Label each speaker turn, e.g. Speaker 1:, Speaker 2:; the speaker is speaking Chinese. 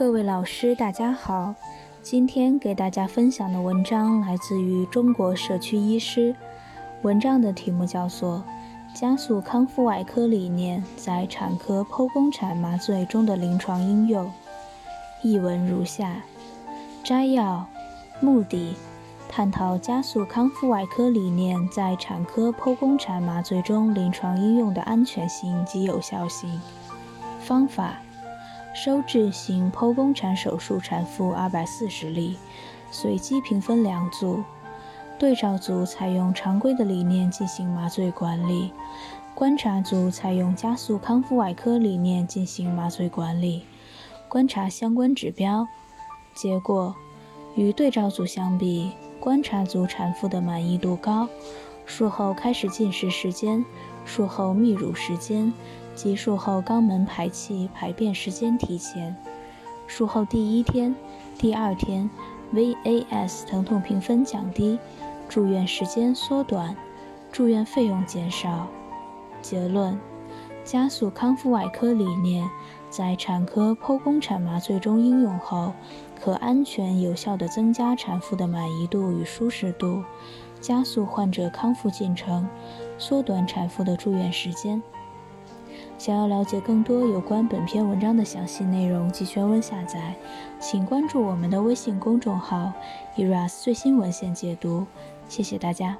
Speaker 1: 各位老师，大家好。今天给大家分享的文章来自于中国社区医师，文章的题目叫做《加速康复外科理念在产科剖宫产麻醉中的临床应用》。译文如下：摘要，目的，探讨加速康复外科理念在产科剖宫产麻醉中临床应用的安全性及有效性。方法。收治型剖宫产手术产妇二百四十例，随机评分两组，对照组采用常规的理念进行麻醉管理，观察组采用加速康复外科理念进行麻醉管理。观察相关指标，结果与对照组相比，观察组产妇的满意度高，术后开始进食时间，术后泌乳时间。及术后肛门排气排便时间提前，术后第一天、第二天 VAS 疼痛评分降低，住院时间缩短，住院费用减少。结论：加速康复外科理念在产科剖宫产麻醉中应用后，可安全有效地增加产妇的满意度与舒适度，加速患者康复进程，缩短产妇的住院时间。想要了解更多有关本篇文章的详细内容及全文下载，请关注我们的微信公众号 “eras 最新文献解读”。谢谢大家。